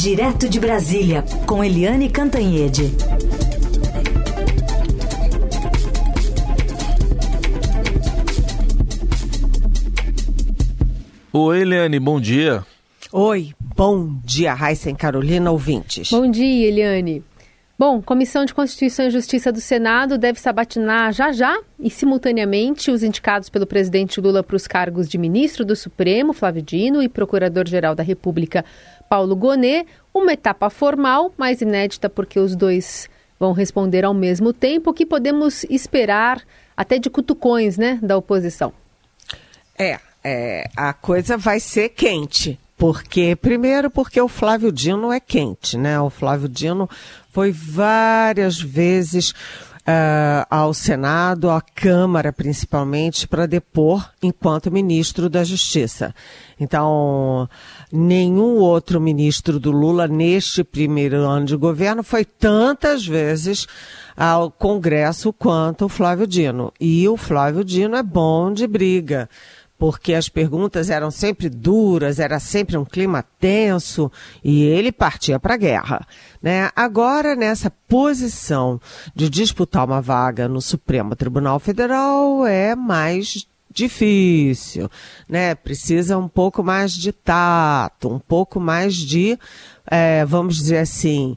Direto de Brasília, com Eliane Cantanhede. Oi, Eliane, bom dia. Oi, bom dia, Raíssa Carolina, ouvintes. Bom dia, Eliane. Bom, Comissão de Constituição e Justiça do Senado deve sabatinar já já e simultaneamente os indicados pelo presidente Lula para os cargos de ministro do Supremo, Flávio Dino, e procurador-geral da República, Paulo Gonet. Uma etapa formal, mas inédita porque os dois vão responder ao mesmo tempo. O que podemos esperar até de cutucões, né, da oposição? É, é a coisa vai ser quente. Porque, primeiro, porque o Flávio Dino é quente, né? O Flávio Dino foi várias vezes uh, ao Senado, à Câmara principalmente, para depor enquanto ministro da Justiça. Então, nenhum outro ministro do Lula neste primeiro ano de governo foi tantas vezes ao Congresso quanto o Flávio Dino. E o Flávio Dino é bom de briga porque as perguntas eram sempre duras, era sempre um clima tenso e ele partia para a guerra. Né? Agora, nessa posição de disputar uma vaga no Supremo Tribunal Federal, é mais difícil, né? Precisa um pouco mais de tato, um pouco mais de, é, vamos dizer assim,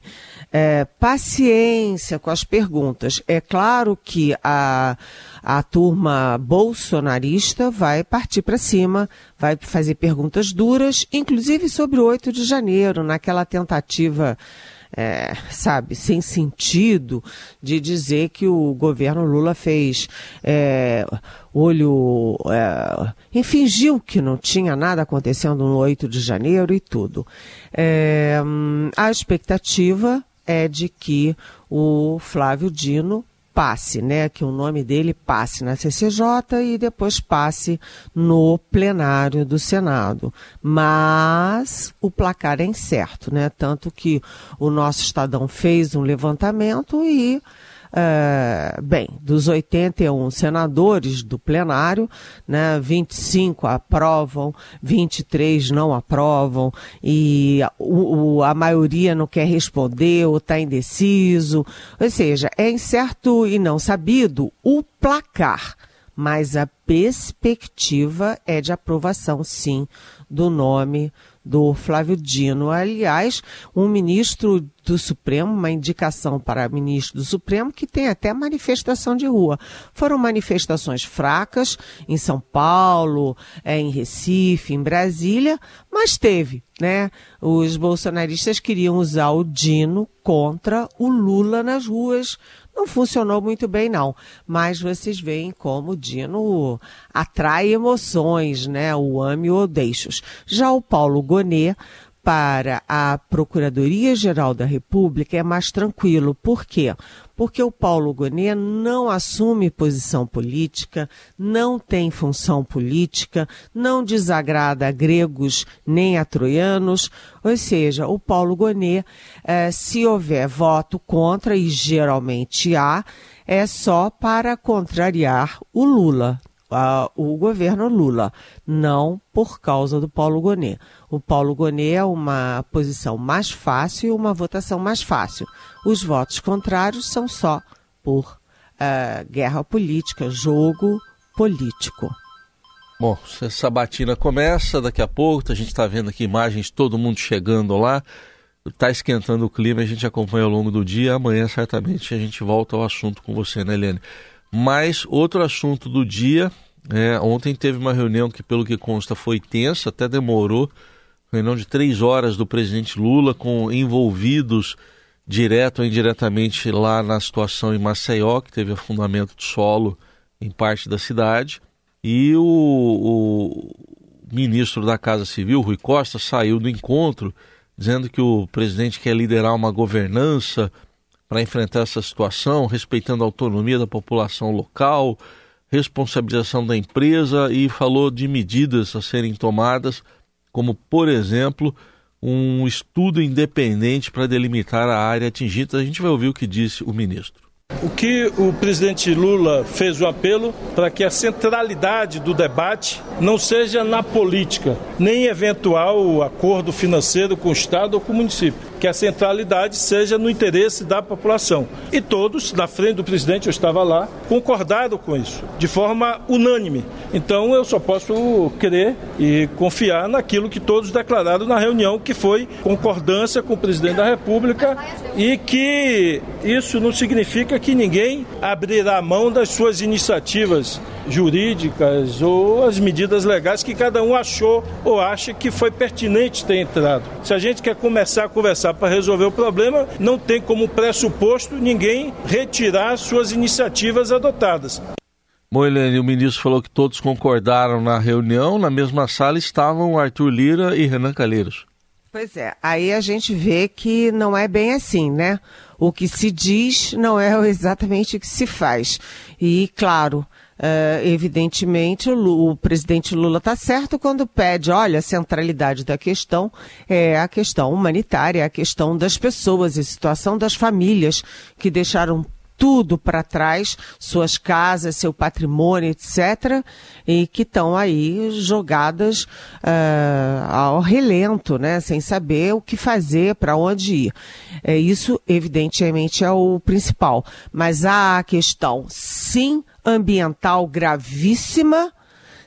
é, paciência com as perguntas. É claro que a, a turma bolsonarista vai partir para cima, vai fazer perguntas duras, inclusive sobre o 8 de janeiro, naquela tentativa. É, sabe, sem sentido de dizer que o governo Lula fez é, olho. É, e fingiu que não tinha nada acontecendo no 8 de janeiro e tudo. É, a expectativa é de que o Flávio Dino passe, né, que o nome dele passe na CCJ e depois passe no plenário do Senado. Mas o placar é incerto, né? Tanto que o nosso Estadão fez um levantamento e é, bem, dos 81 senadores do plenário, né, 25 aprovam, 23 não aprovam, e o, a maioria não quer responder ou está indeciso. Ou seja, é incerto e não sabido o placar, mas a perspectiva é de aprovação, sim, do nome do Flávio Dino. Aliás, um ministro do Supremo, uma indicação para ministro do Supremo, que tem até manifestação de rua. Foram manifestações fracas em São Paulo, é, em Recife, em Brasília, mas teve, né? Os bolsonaristas queriam usar o Dino contra o Lula nas ruas não funcionou muito bem, não. Mas vocês veem como o Dino atrai emoções, né? O ame ou deixos. Já o Paulo Gonet para a Procuradoria-Geral da República é mais tranquilo. Por quê? Porque o Paulo Gonet não assume posição política, não tem função política, não desagrada a gregos nem a troianos. Ou seja, o Paulo Gonet, eh, se houver voto contra, e geralmente há, é só para contrariar o Lula, o governo Lula, não por causa do Paulo Gonet. O Paulo Gonet é uma posição mais fácil e uma votação mais fácil. Os votos contrários são só por uh, guerra política, jogo político. Bom, essa sabatina começa daqui a pouco, a gente está vendo aqui imagens, todo mundo chegando lá, está esquentando o clima, a gente acompanha ao longo do dia, amanhã certamente a gente volta ao assunto com você, né, Helene? Mas outro assunto do dia, é, ontem teve uma reunião que, pelo que consta, foi tensa, até demorou, reunião de três horas do presidente Lula com envolvidos direto ou indiretamente lá na situação em Maceió, que teve afundamento de solo em parte da cidade. E o, o ministro da Casa Civil, Rui Costa, saiu do encontro dizendo que o presidente quer liderar uma governança para enfrentar essa situação, respeitando a autonomia da população local, responsabilização da empresa e falou de medidas a serem tomadas, como, por exemplo, um estudo independente para delimitar a área atingida. A gente vai ouvir o que disse o ministro. O que o presidente Lula fez o apelo para que a centralidade do debate não seja na política, nem eventual acordo financeiro com o Estado ou com o município que a centralidade seja no interesse da população. E todos, na frente do presidente, eu estava lá, concordaram com isso, de forma unânime. Então eu só posso crer e confiar naquilo que todos declararam na reunião, que foi concordância com o presidente da República e que isso não significa que ninguém abrirá mão das suas iniciativas jurídicas ou as medidas legais que cada um achou ou acha que foi pertinente ter entrado. Se a gente quer começar a conversar para resolver o problema, não tem como pressuposto ninguém retirar suas iniciativas adotadas. Moilene, o ministro falou que todos concordaram na reunião, na mesma sala estavam Arthur Lira e Renan Calheiros. Pois é, aí a gente vê que não é bem assim, né? O que se diz não é exatamente o que se faz. E, claro, Uh, evidentemente, o, o, presidente Lula está certo quando pede, olha, a centralidade da questão é a questão humanitária, é a questão das pessoas, a situação das famílias que deixaram tudo para trás, suas casas, seu patrimônio, etc., e que estão aí jogadas uh, ao relento, né, sem saber o que fazer, para onde ir. É, isso, evidentemente, é o principal. Mas há a questão, sim, ambiental gravíssima,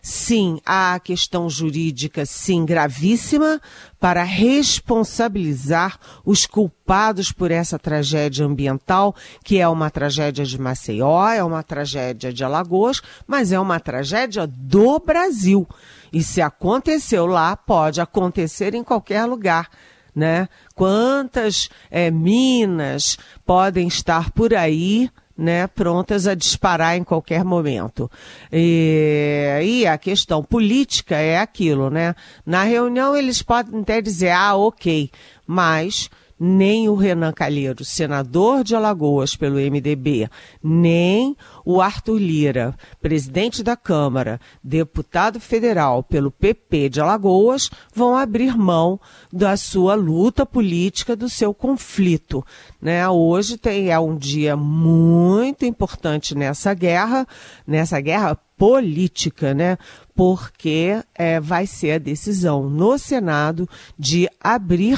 sim, a questão jurídica, sim, gravíssima, para responsabilizar os culpados por essa tragédia ambiental, que é uma tragédia de Maceió, é uma tragédia de Alagoas, mas é uma tragédia do Brasil. E se aconteceu lá, pode acontecer em qualquer lugar. Né? Quantas é, minas podem estar por aí né, prontas a disparar em qualquer momento. E, e, a questão política é aquilo, né? Na reunião eles podem até dizer, ah, ok, mas nem o Renan Calheiros, senador de Alagoas pelo MDB, nem o Arthur Lira, presidente da Câmara, deputado federal pelo PP de Alagoas, vão abrir mão da sua luta política, do seu conflito. Né? Hoje tem, é um dia muito importante nessa guerra, nessa guerra política, né? Porque é, vai ser a decisão no Senado de abrir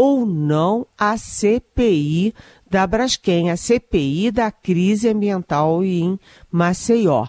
ou não a CPI da Braskem, a CPI da crise ambiental em Maceió.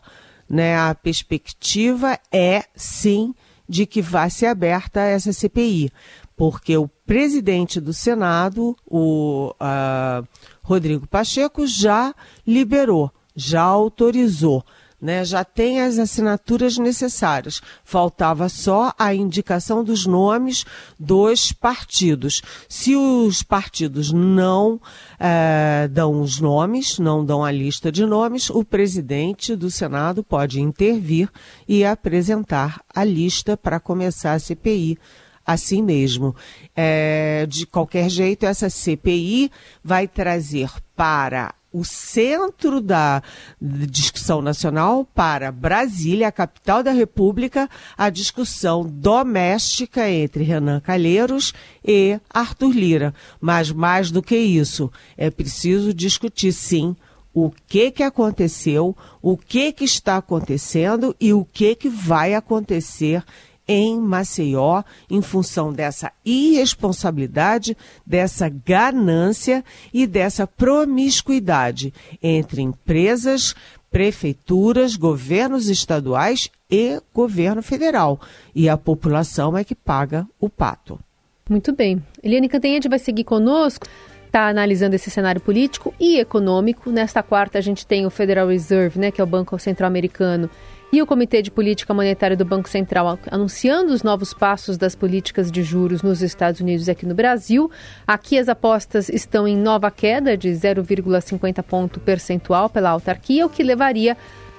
Né? A perspectiva é, sim, de que vai ser aberta essa CPI, porque o presidente do Senado, o uh, Rodrigo Pacheco, já liberou, já autorizou né, já tem as assinaturas necessárias. Faltava só a indicação dos nomes dos partidos. Se os partidos não é, dão os nomes, não dão a lista de nomes, o presidente do Senado pode intervir e apresentar a lista para começar a CPI assim mesmo. É, de qualquer jeito, essa CPI vai trazer para o centro da discussão nacional para Brasília, a capital da República, a discussão doméstica entre Renan Calheiros e Arthur Lira. Mas mais do que isso, é preciso discutir sim o que que aconteceu, o que que está acontecendo e o que que vai acontecer em Maceió em função dessa irresponsabilidade, dessa ganância e dessa promiscuidade entre empresas, prefeituras, governos estaduais e governo federal. E a população é que paga o pato. Muito bem. Eliane Cantanhede vai seguir conosco está analisando esse cenário político e econômico. Nesta quarta, a gente tem o Federal Reserve, né, que é o Banco Central-Americano, e o Comitê de Política Monetária do Banco Central anunciando os novos passos das políticas de juros nos Estados Unidos e aqui no Brasil. Aqui as apostas estão em nova queda de 0,50 ponto percentual pela autarquia, o que levaria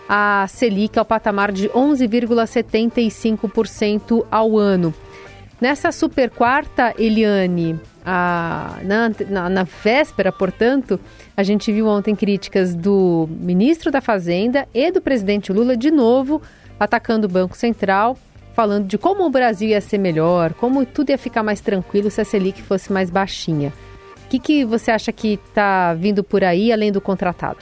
a Selic ao patamar de 11,75% ao ano. Nessa super quarta, Eliane, a, na, na, na, véspera, portanto, a gente viu ontem críticas do ministro da Fazenda e do presidente Lula de novo atacando o Banco Central, falando de como o Brasil ia ser melhor, como tudo ia ficar mais tranquilo se a Selic fosse mais baixinha. O que, que você acha que está vindo por aí além do contratado?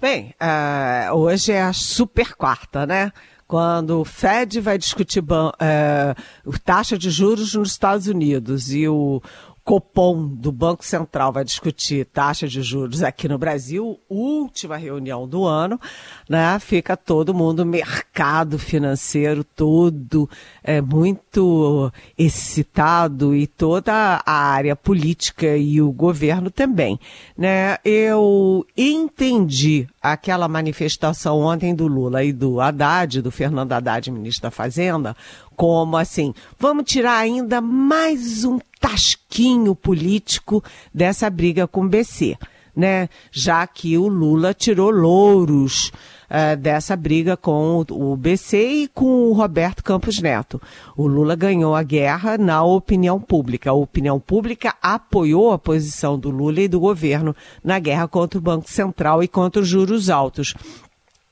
Bem, uh, hoje é a super quarta, né? Quando o Fed vai discutir uh, taxa de juros nos Estados Unidos e o, Copom do Banco Central vai discutir taxa de juros aqui no Brasil, última reunião do ano, né? Fica todo mundo, mercado financeiro todo é, muito excitado e toda a área política e o governo também, né? Eu entendi aquela manifestação ontem do Lula e do Haddad, do Fernando Haddad, ministro da Fazenda, como assim, vamos tirar ainda mais um tasquinho político dessa briga com o BC, né? Já que o Lula tirou louros uh, dessa briga com o BC e com o Roberto Campos Neto. O Lula ganhou a guerra na opinião pública. A opinião pública apoiou a posição do Lula e do governo na guerra contra o Banco Central e contra os juros altos.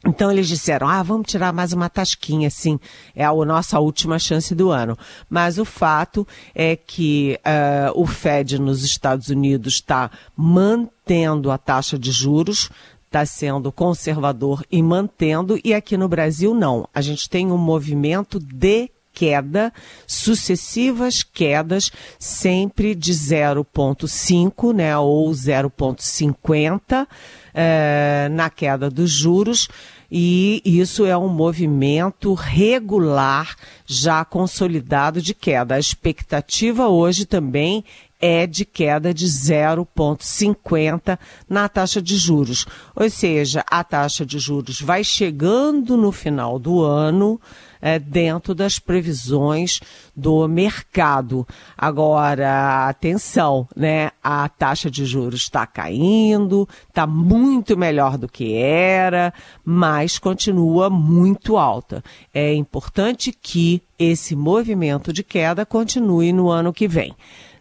Então eles disseram, ah, vamos tirar mais uma tasquinha, sim, é a nossa última chance do ano. Mas o fato é que uh, o Fed nos Estados Unidos está mantendo a taxa de juros, está sendo conservador e mantendo, e aqui no Brasil não. A gente tem um movimento de queda, sucessivas quedas, sempre de 0,5, né, ou 0,50 é, na queda dos juros, e isso é um movimento regular, já consolidado de queda. A expectativa hoje também é de queda de 0,50 na taxa de juros. Ou seja, a taxa de juros vai chegando no final do ano é, dentro das previsões do mercado. Agora, atenção, né? A taxa de juros está caindo, está muito melhor do que era, mas continua muito alta. É importante que esse movimento de queda continue no ano que vem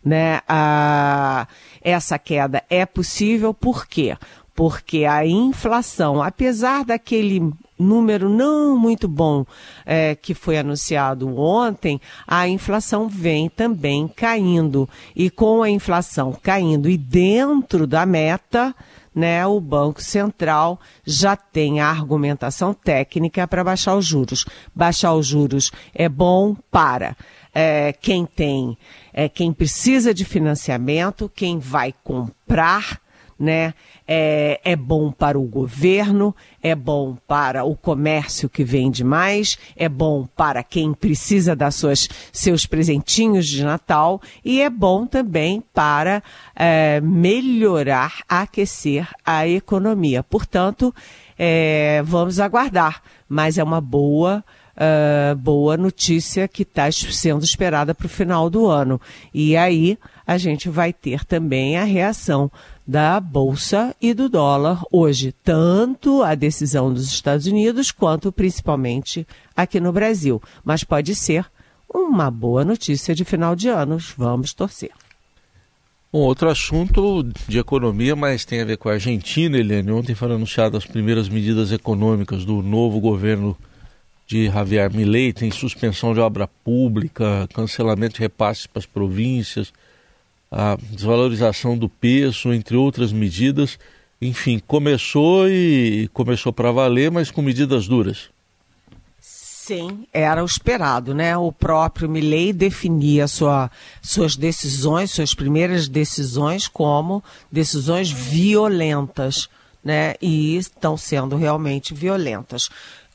né? A, essa queda é possível por quê? Porque a inflação, apesar daquele número não muito bom é, que foi anunciado ontem, a inflação vem também caindo. E com a inflação caindo e dentro da meta, né, o Banco Central já tem a argumentação técnica para baixar os juros. Baixar os juros é bom para é, quem tem, é, quem precisa de financiamento, quem vai comprar, né? É, é, bom para o governo, é bom para o comércio que vende mais, é bom para quem precisa dar suas, seus presentinhos de Natal e é bom também para é, melhorar, aquecer a economia. Portanto, é, vamos aguardar, mas é uma boa uh, boa notícia que está sendo esperada para o final do ano. E aí a gente vai ter também a reação da Bolsa e do dólar hoje, tanto a decisão dos Estados Unidos quanto principalmente aqui no Brasil. Mas pode ser uma boa notícia de final de ano. Vamos torcer. Um outro assunto de economia, mas tem a ver com a Argentina, Eliane. Ontem foram anunciadas as primeiras medidas econômicas do novo governo de Javier Milei, tem suspensão de obra pública, cancelamento de repasses para as províncias, a desvalorização do peso, entre outras medidas. Enfim, começou e começou para valer, mas com medidas duras. Sim, era o esperado, né? O próprio Milley definia sua, suas decisões, suas primeiras decisões como decisões violentas, né? E estão sendo realmente violentas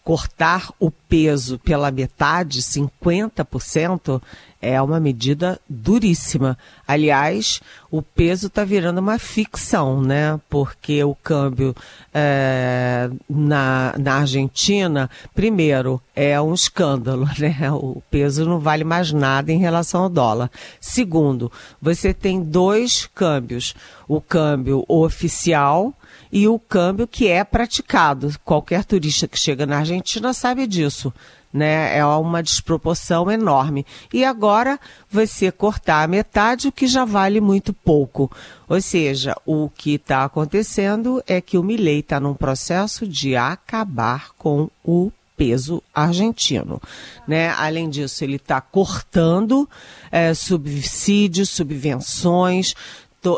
cortar o peso pela metade, 50%, é uma medida duríssima. Aliás, o peso está virando uma ficção, né? Porque o câmbio é, na, na Argentina, primeiro, é um escândalo, né? O peso não vale mais nada em relação ao dólar. Segundo, você tem dois câmbios: o câmbio oficial e o câmbio que é praticado. Qualquer turista que chega na Argentina sabe disso. Né? É uma desproporção enorme. E agora você cortar a metade, o que já vale muito pouco. Ou seja, o que está acontecendo é que o Milei está num processo de acabar com o peso argentino. Né? Além disso, ele está cortando é, subsídios, subvenções,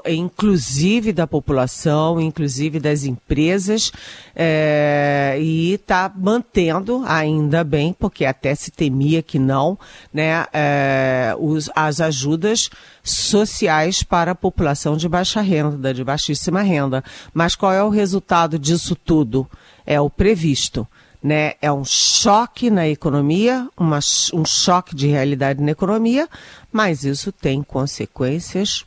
inclusive da população, inclusive das empresas, é, e está mantendo, ainda bem, porque até se temia que não, né, é, os, as ajudas sociais para a população de baixa renda, de baixíssima renda. Mas qual é o resultado disso tudo? É o previsto. Né? É um choque na economia, uma, um choque de realidade na economia, mas isso tem consequências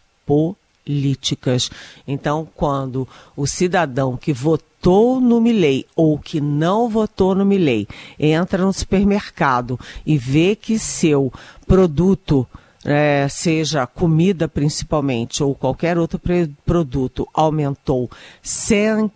políticas. Então, quando o cidadão que votou no Milei ou que não votou no Milei entra no supermercado e vê que seu produto é, seja comida principalmente ou qualquer outro produto, aumentou 100%,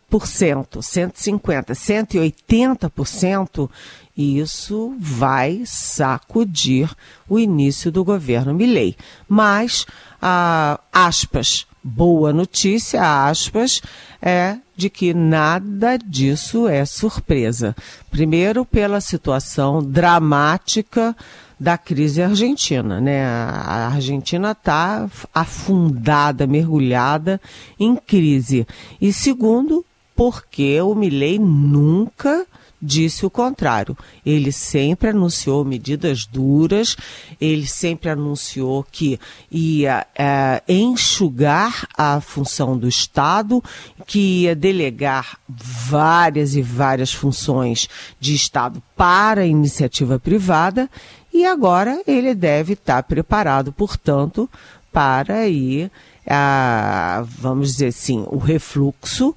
150%, 180%, isso vai sacudir o início do governo Milley. Mas, ah, aspas, boa notícia, aspas, é de que nada disso é surpresa. Primeiro, pela situação dramática da crise argentina. Né? A Argentina está afundada, mergulhada em crise. E segundo, porque o Milley nunca disse o contrário. Ele sempre anunciou medidas duras, ele sempre anunciou que ia é, enxugar a função do Estado, que ia delegar várias e várias funções de Estado para a iniciativa privada e agora ele deve estar preparado, portanto, para ir, a, vamos dizer assim, o refluxo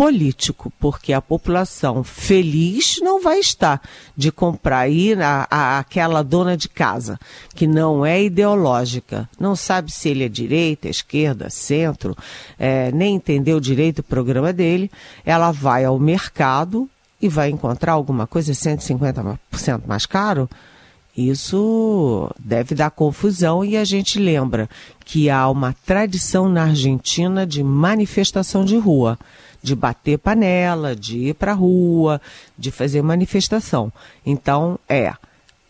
político, porque a população feliz não vai estar de comprar ir a, a, aquela dona de casa, que não é ideológica, não sabe se ele é direita, esquerda, centro, é, nem entendeu direito o programa dele, ela vai ao mercado e vai encontrar alguma coisa 150% mais caro, isso deve dar confusão e a gente lembra que há uma tradição na Argentina de manifestação de rua, de bater panela, de ir para a rua, de fazer manifestação. Então, é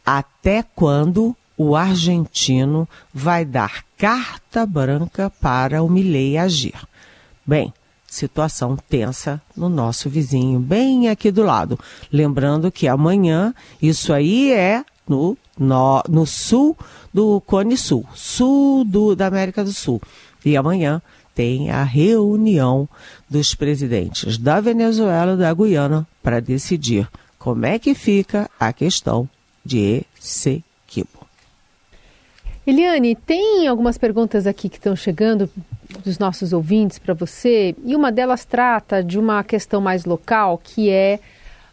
até quando o argentino vai dar carta branca para o Milei agir? Bem, situação tensa no nosso vizinho, bem aqui do lado. Lembrando que amanhã, isso aí é no, no, no sul do Cone Sul, sul do, da América do Sul. E amanhã tem a reunião dos presidentes da Venezuela e da Guiana para decidir como é que fica a questão de Essequibo. Eliane, tem algumas perguntas aqui que estão chegando dos nossos ouvintes para você, e uma delas trata de uma questão mais local, que é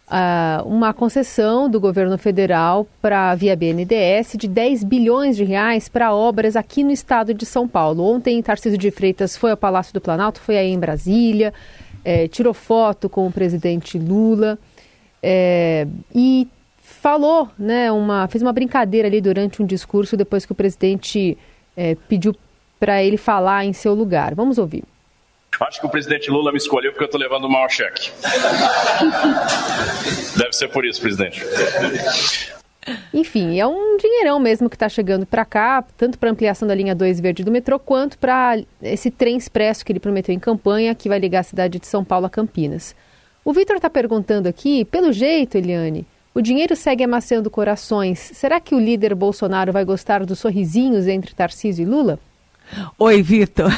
uh, uma concessão do governo federal para via BNDES de 10 bilhões de reais para obras aqui no estado de São Paulo. Ontem, Tarcísio de Freitas foi ao Palácio do Planalto, foi aí em Brasília, é, tirou foto com o presidente Lula é, e falou, né, uma, fez uma brincadeira ali durante um discurso depois que o presidente é, pediu para ele falar em seu lugar. Vamos ouvir. Acho que o presidente Lula me escolheu porque eu estou levando maior cheque. Deve ser por isso, presidente. Enfim, é um dinheirão mesmo que está chegando para cá, tanto para ampliação da linha 2 verde do metrô, quanto para esse trem expresso que ele prometeu em campanha, que vai ligar a cidade de São Paulo a Campinas. O Vitor está perguntando aqui, pelo jeito, Eliane, o dinheiro segue amaciando corações. Será que o líder Bolsonaro vai gostar dos sorrisinhos entre Tarcísio e Lula? Oi, Vitor.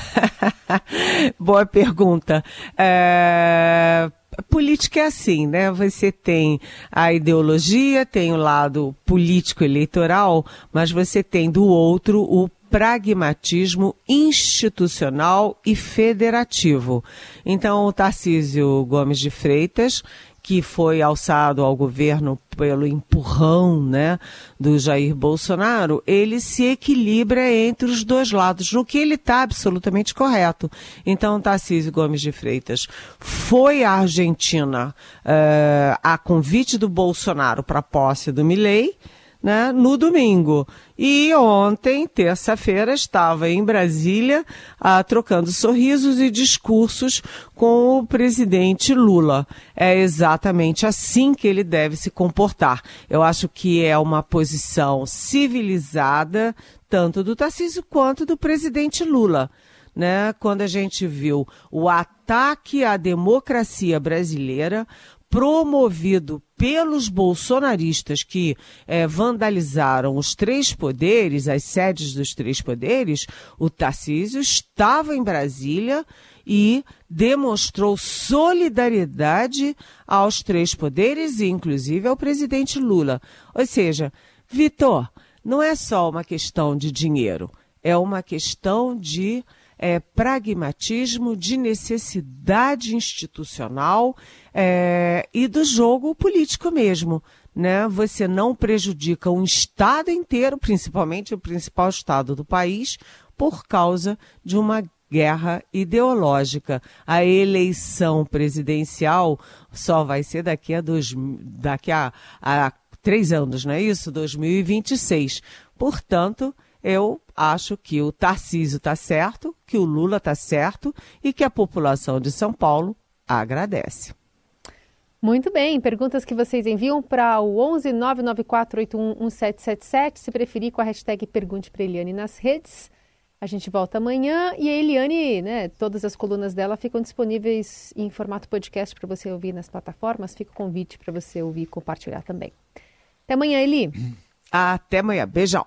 Boa pergunta. É... Política é assim, né? Você tem a ideologia, tem o lado político eleitoral, mas você tem do outro o pragmatismo institucional e federativo. Então, o Tarcísio Gomes de Freitas que foi alçado ao governo pelo empurrão né, do Jair Bolsonaro, ele se equilibra entre os dois lados, no que ele está absolutamente correto. Então, Tarcísio Gomes de Freitas foi à Argentina uh, a convite do Bolsonaro para a posse do Milei, né, no domingo. E ontem, terça-feira, estava em Brasília ah, trocando sorrisos e discursos com o presidente Lula. É exatamente assim que ele deve se comportar. Eu acho que é uma posição civilizada, tanto do Tarcísio quanto do presidente Lula. né, quando a gente viu o ataque à democracia brasileira promovido pelos bolsonaristas que é, vandalizaram os três poderes, as sedes dos três poderes, o Tarcísio estava em Brasília e demonstrou solidariedade aos três poderes e, inclusive, ao presidente Lula. Ou seja, Vitor, não é só uma questão de dinheiro, é uma questão de é, pragmatismo, de necessidade institucional é, e do jogo político mesmo. Né? Você não prejudica um Estado inteiro, principalmente o principal Estado do país, por causa de uma guerra ideológica. A eleição presidencial só vai ser daqui a, dois, daqui a, a três anos, não é isso? 2026. Portanto, eu acho que o Tarcísio está certo, que o Lula está certo e que a população de São Paulo agradece. Muito bem, perguntas que vocês enviam para o 11 994811777, se preferir com a hashtag Pergunte para Eliane nas redes. A gente volta amanhã e a Eliane, né, todas as colunas dela ficam disponíveis em formato podcast para você ouvir nas plataformas. Fica o convite para você ouvir e compartilhar também. Até amanhã, Eli. Até amanhã. Beijão.